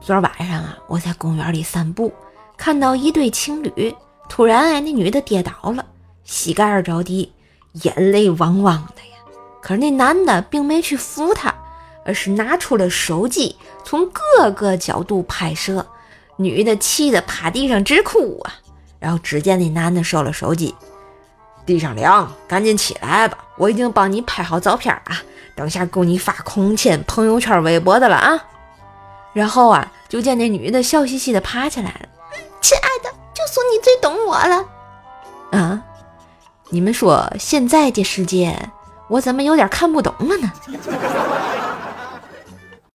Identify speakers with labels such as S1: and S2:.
S1: 昨儿晚上啊，我在公园里散步，看到一对情侣，突然哎，那女的跌倒了，膝盖着地，眼泪汪汪的呀。可是那男的并没去扶她，而是拿出了手机，从各个角度拍摄。女的气得趴地上直哭啊。然后只见那男的收了手机，地上凉，赶紧起来吧！我已经帮你拍好照片啊，等下够你发空间、朋友圈、微博的了啊。然后啊，就见那女的笑嘻嘻的爬起来了，亲爱的，就属你最懂我了。啊，你们说现在这世界，我怎么有点看不懂了呢？